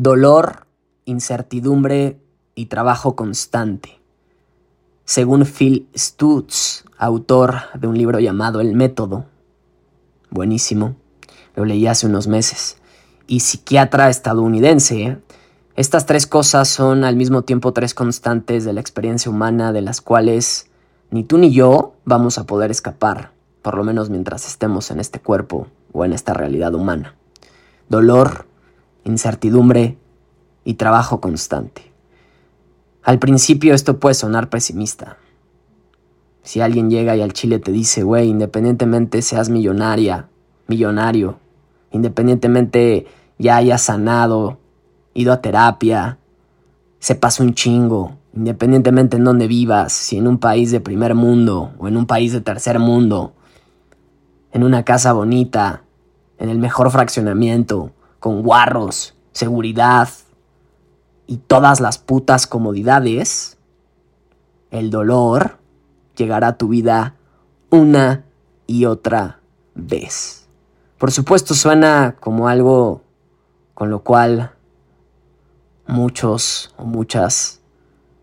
Dolor, incertidumbre y trabajo constante. Según Phil Stutz, autor de un libro llamado El Método, buenísimo, lo leí hace unos meses, y psiquiatra estadounidense, estas tres cosas son al mismo tiempo tres constantes de la experiencia humana de las cuales ni tú ni yo vamos a poder escapar, por lo menos mientras estemos en este cuerpo o en esta realidad humana. Dolor, incertidumbre y trabajo constante. Al principio esto puede sonar pesimista. Si alguien llega y al chile te dice, güey, independientemente seas millonaria, millonario, independientemente ya hayas sanado, ido a terapia, sepas un chingo, independientemente en dónde vivas, si en un país de primer mundo o en un país de tercer mundo, en una casa bonita, en el mejor fraccionamiento, con guarros, seguridad y todas las putas comodidades, el dolor llegará a tu vida una y otra vez. Por supuesto suena como algo con lo cual muchos o muchas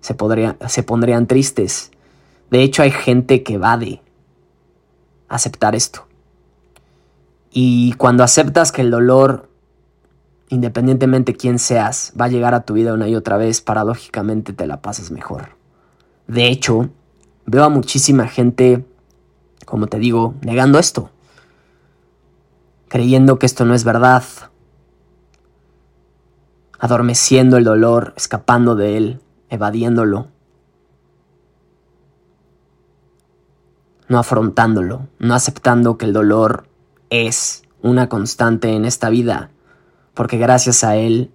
se, se pondrían tristes. De hecho hay gente que va de aceptar esto. Y cuando aceptas que el dolor independientemente quién seas, va a llegar a tu vida una y otra vez, paradójicamente te la pasas mejor. De hecho, veo a muchísima gente, como te digo, negando esto, creyendo que esto no es verdad, adormeciendo el dolor, escapando de él, evadiéndolo, no afrontándolo, no aceptando que el dolor es una constante en esta vida porque gracias a él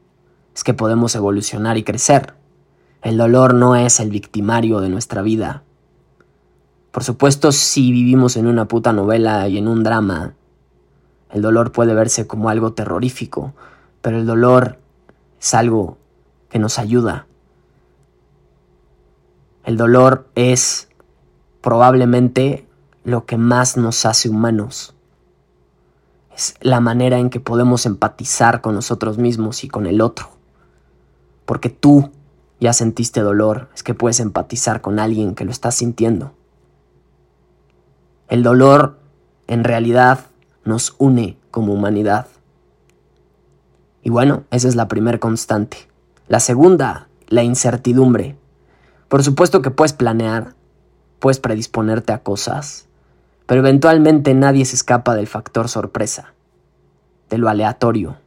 es que podemos evolucionar y crecer. El dolor no es el victimario de nuestra vida. Por supuesto, si vivimos en una puta novela y en un drama, el dolor puede verse como algo terrorífico, pero el dolor es algo que nos ayuda. El dolor es probablemente lo que más nos hace humanos es la manera en que podemos empatizar con nosotros mismos y con el otro. Porque tú ya sentiste dolor, es que puedes empatizar con alguien que lo está sintiendo. El dolor en realidad nos une como humanidad. Y bueno, esa es la primera constante. La segunda, la incertidumbre. Por supuesto que puedes planear, puedes predisponerte a cosas, pero eventualmente nadie se escapa del factor sorpresa, de lo aleatorio,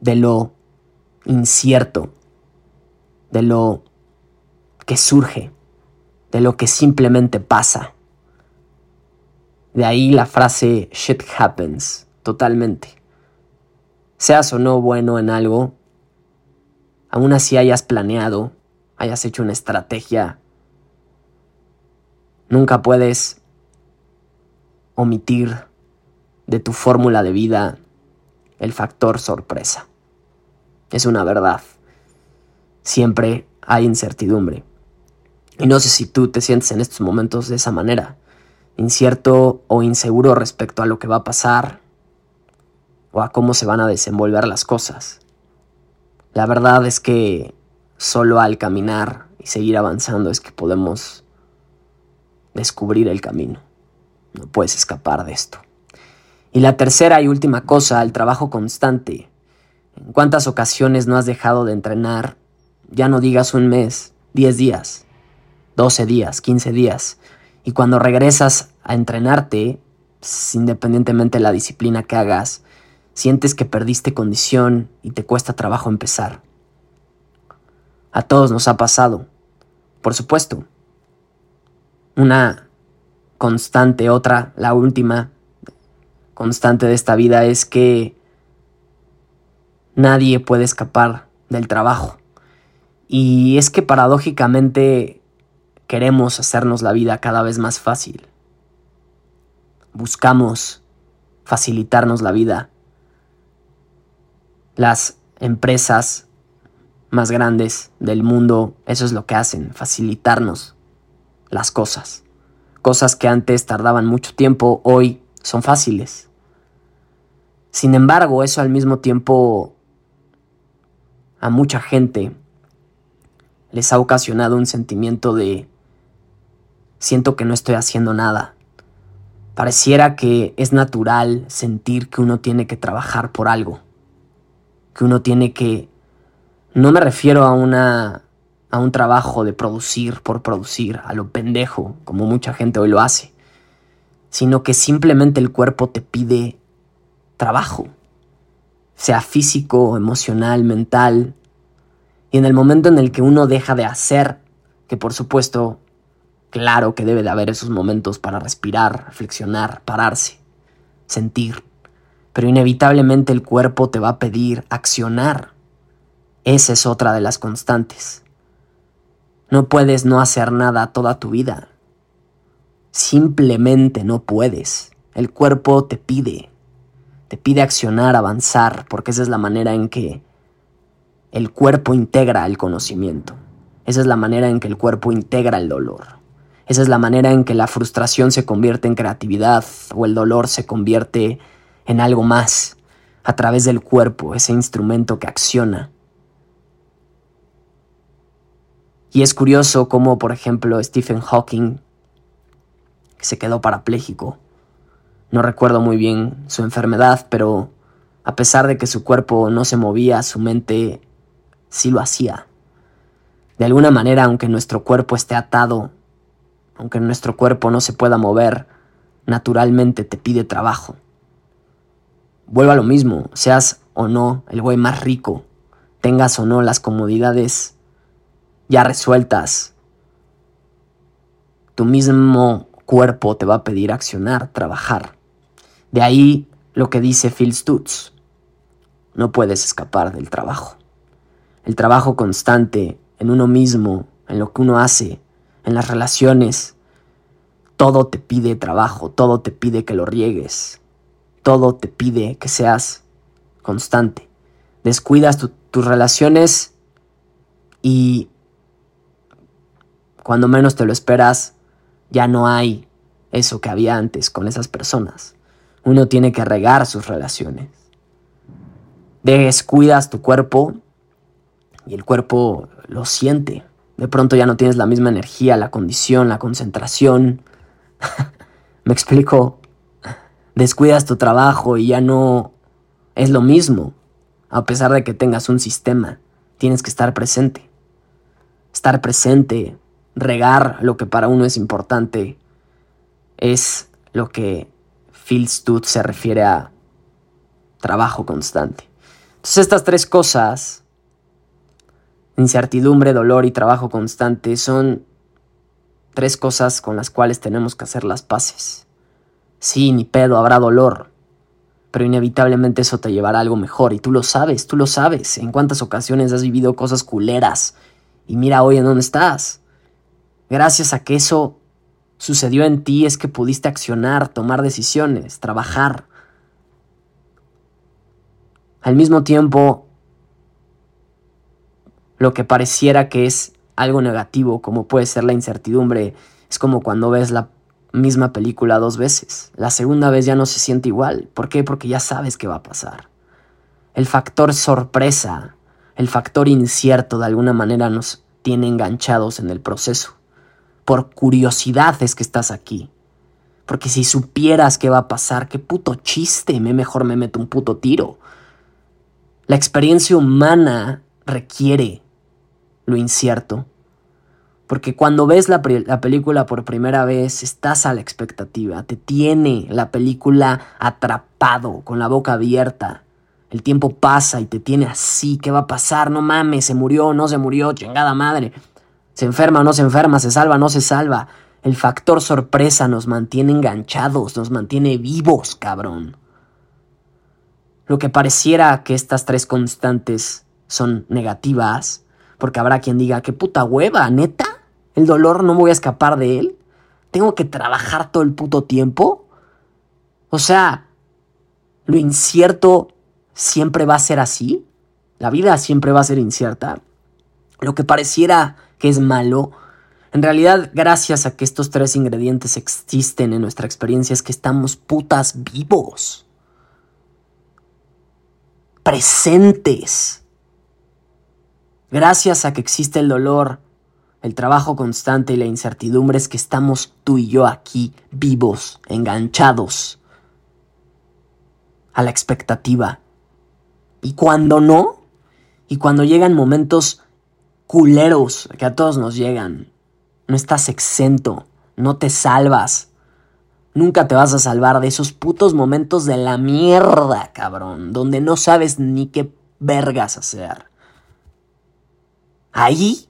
de lo incierto, de lo que surge, de lo que simplemente pasa. De ahí la frase shit happens, totalmente. Seas o no bueno en algo, aún así hayas planeado, hayas hecho una estrategia, nunca puedes omitir de tu fórmula de vida el factor sorpresa. Es una verdad. Siempre hay incertidumbre. Y no sé si tú te sientes en estos momentos de esa manera, incierto o inseguro respecto a lo que va a pasar o a cómo se van a desenvolver las cosas. La verdad es que solo al caminar y seguir avanzando es que podemos descubrir el camino. No puedes escapar de esto. Y la tercera y última cosa, el trabajo constante. ¿En cuántas ocasiones no has dejado de entrenar? Ya no digas un mes, 10 días, 12 días, 15 días. Y cuando regresas a entrenarte, independientemente de la disciplina que hagas, sientes que perdiste condición y te cuesta trabajo empezar. A todos nos ha pasado, por supuesto. Una constante, otra, la última constante de esta vida es que nadie puede escapar del trabajo. Y es que paradójicamente queremos hacernos la vida cada vez más fácil. Buscamos facilitarnos la vida. Las empresas más grandes del mundo, eso es lo que hacen, facilitarnos las cosas. Cosas que antes tardaban mucho tiempo, hoy son fáciles. Sin embargo, eso al mismo tiempo a mucha gente les ha ocasionado un sentimiento de siento que no estoy haciendo nada. Pareciera que es natural sentir que uno tiene que trabajar por algo, que uno tiene que... No me refiero a una a un trabajo de producir por producir, a lo pendejo, como mucha gente hoy lo hace, sino que simplemente el cuerpo te pide trabajo, sea físico, emocional, mental, y en el momento en el que uno deja de hacer, que por supuesto, claro que debe de haber esos momentos para respirar, reflexionar, pararse, sentir, pero inevitablemente el cuerpo te va a pedir accionar. Esa es otra de las constantes. No puedes no hacer nada toda tu vida. Simplemente no puedes. El cuerpo te pide. Te pide accionar, avanzar, porque esa es la manera en que el cuerpo integra el conocimiento. Esa es la manera en que el cuerpo integra el dolor. Esa es la manera en que la frustración se convierte en creatividad o el dolor se convierte en algo más a través del cuerpo, ese instrumento que acciona Y es curioso cómo, por ejemplo, Stephen Hawking, se quedó parapléjico, no recuerdo muy bien su enfermedad, pero a pesar de que su cuerpo no se movía, su mente sí lo hacía. De alguna manera, aunque nuestro cuerpo esté atado, aunque nuestro cuerpo no se pueda mover, naturalmente te pide trabajo. Vuelva a lo mismo, seas o no el güey más rico, tengas o no las comodidades ya resueltas, tu mismo cuerpo te va a pedir accionar, trabajar. De ahí lo que dice Phil Stutz. No puedes escapar del trabajo. El trabajo constante en uno mismo, en lo que uno hace, en las relaciones, todo te pide trabajo, todo te pide que lo riegues, todo te pide que seas constante. Descuidas tus relaciones y cuando menos te lo esperas, ya no hay eso que había antes con esas personas. Uno tiene que regar sus relaciones. Descuidas tu cuerpo y el cuerpo lo siente. De pronto ya no tienes la misma energía, la condición, la concentración. Me explico. Descuidas tu trabajo y ya no es lo mismo. A pesar de que tengas un sistema, tienes que estar presente. Estar presente regar lo que para uno es importante es lo que Phil Stutz se refiere a trabajo constante. Entonces estas tres cosas, incertidumbre, dolor y trabajo constante, son tres cosas con las cuales tenemos que hacer las paces. Sí, ni pedo, habrá dolor, pero inevitablemente eso te llevará a algo mejor y tú lo sabes, tú lo sabes. En cuántas ocasiones has vivido cosas culeras y mira hoy en dónde estás. Gracias a que eso sucedió en ti es que pudiste accionar, tomar decisiones, trabajar. Al mismo tiempo, lo que pareciera que es algo negativo, como puede ser la incertidumbre, es como cuando ves la misma película dos veces. La segunda vez ya no se siente igual. ¿Por qué? Porque ya sabes qué va a pasar. El factor sorpresa, el factor incierto de alguna manera nos tiene enganchados en el proceso por curiosidad es que estás aquí. Porque si supieras qué va a pasar, qué puto chiste, me mejor me meto un puto tiro. La experiencia humana requiere lo incierto. Porque cuando ves la, la, película por primera vez, estás a la expectativa, te tiene la película atrapado, con la boca abierta. El tiempo pasa y te tiene así, ¿qué va a pasar? No mames, se murió, no se murió, chingada madre. Se enferma o no se enferma, se salva o no se salva. El factor sorpresa nos mantiene enganchados, nos mantiene vivos, cabrón. Lo que pareciera que estas tres constantes son negativas, porque habrá quien diga, qué puta hueva, neta, el dolor no me voy a escapar de él. Tengo que trabajar todo el puto tiempo. O sea, lo incierto siempre va a ser así. La vida siempre va a ser incierta. Lo que pareciera que es malo, en realidad gracias a que estos tres ingredientes existen en nuestra experiencia es que estamos putas vivos. Presentes. Gracias a que existe el dolor, el trabajo constante y la incertidumbre es que estamos tú y yo aquí, vivos, enganchados a la expectativa. Y cuando no, y cuando llegan momentos culeros que a todos nos llegan, no estás exento, no te salvas. Nunca te vas a salvar de esos putos momentos de la mierda, cabrón, donde no sabes ni qué vergas hacer. Ahí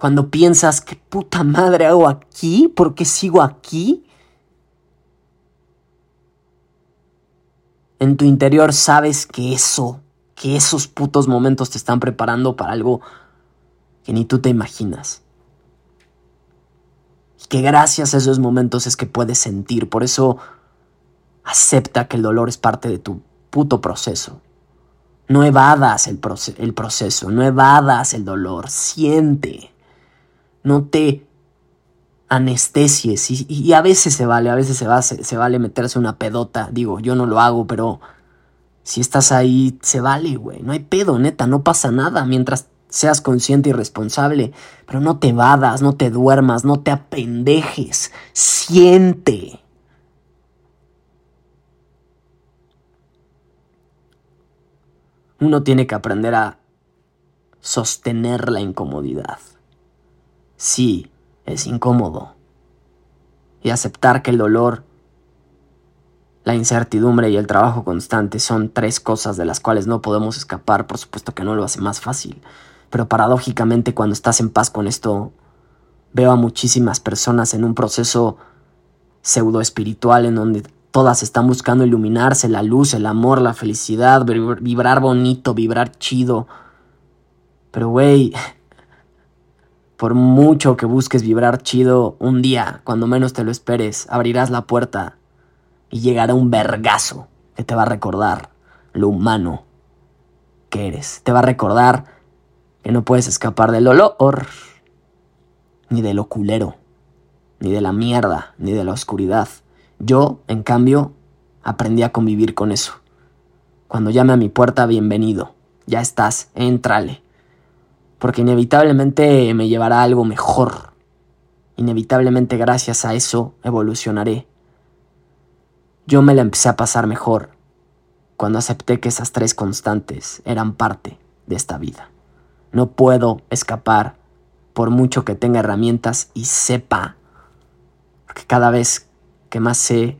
cuando piensas, ¿qué puta madre hago aquí? ¿Por qué sigo aquí? En tu interior sabes que eso, que esos putos momentos te están preparando para algo que ni tú te imaginas. Y que gracias a esos momentos es que puedes sentir. Por eso acepta que el dolor es parte de tu puto proceso. No evadas el, el proceso, no evadas el dolor, siente no te anestesies. Y, a veces se vale, a veces se, va, se, vale meterse una pedota. Digo, yo no lo hago, pero si estás ahí, se vale, güey. No hay pedo, neta, no pasa nada mientras seas consciente y responsable. Pero no te vadas, no te duermas, no te apendejes. Siente. Uno tiene que aprender a sostener la incomodidad. Sí, es incómodo. Y aceptar que el dolor, la incertidumbre y el trabajo constante son tres cosas de las cuales no podemos escapar, por supuesto que no lo hace más fácil. Pero paradójicamente cuando estás en paz con esto, veo a muchísimas personas en un proceso pseudo espiritual en donde todas están buscando iluminarse, la luz, el amor, la felicidad, vibrar bonito, vibrar chido. Pero güey, por mucho que busques vibrar chido, un día, cuando menos te lo esperes, abrirás la puerta y llegará un vergazo que te va a recordar lo humano que eres. Te va a recordar que no puedes escapar del olor, ni del lo culero, ni de la mierda, ni de la oscuridad. Yo, en cambio, aprendí a convivir con eso. Cuando llame a mi puerta, bienvenido. Ya estás, entrale porque inevitablemente me llevará a algo mejor. Inevitablemente gracias a eso evolucionaré. Yo me la empecé a pasar mejor cuando acepté que esas tres constantes eran parte de esta vida. No puedo escapar por mucho que tenga herramientas y sepa, porque cada vez que más sé,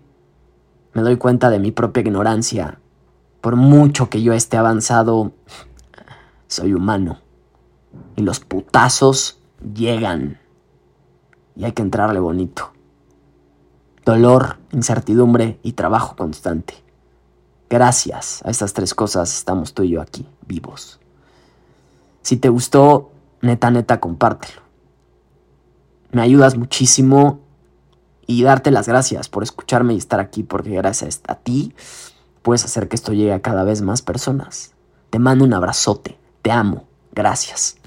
me doy cuenta de mi propia ignorancia. Por mucho que yo esté avanzado, soy humano y los putazos llegan y hay que entrarle bonito. Dolor, incertidumbre y trabajo constante. Gracias a estas tres cosas estamos tú y yo aquí, vivos. Si te gustó, neta, neta, compártelo. Me ayudas muchísimo y darte las gracias por escucharme y estar aquí porque gracias a ti puedes hacer que esto llegue a cada vez más personas. Te mando un abrazote, te amo, gracias.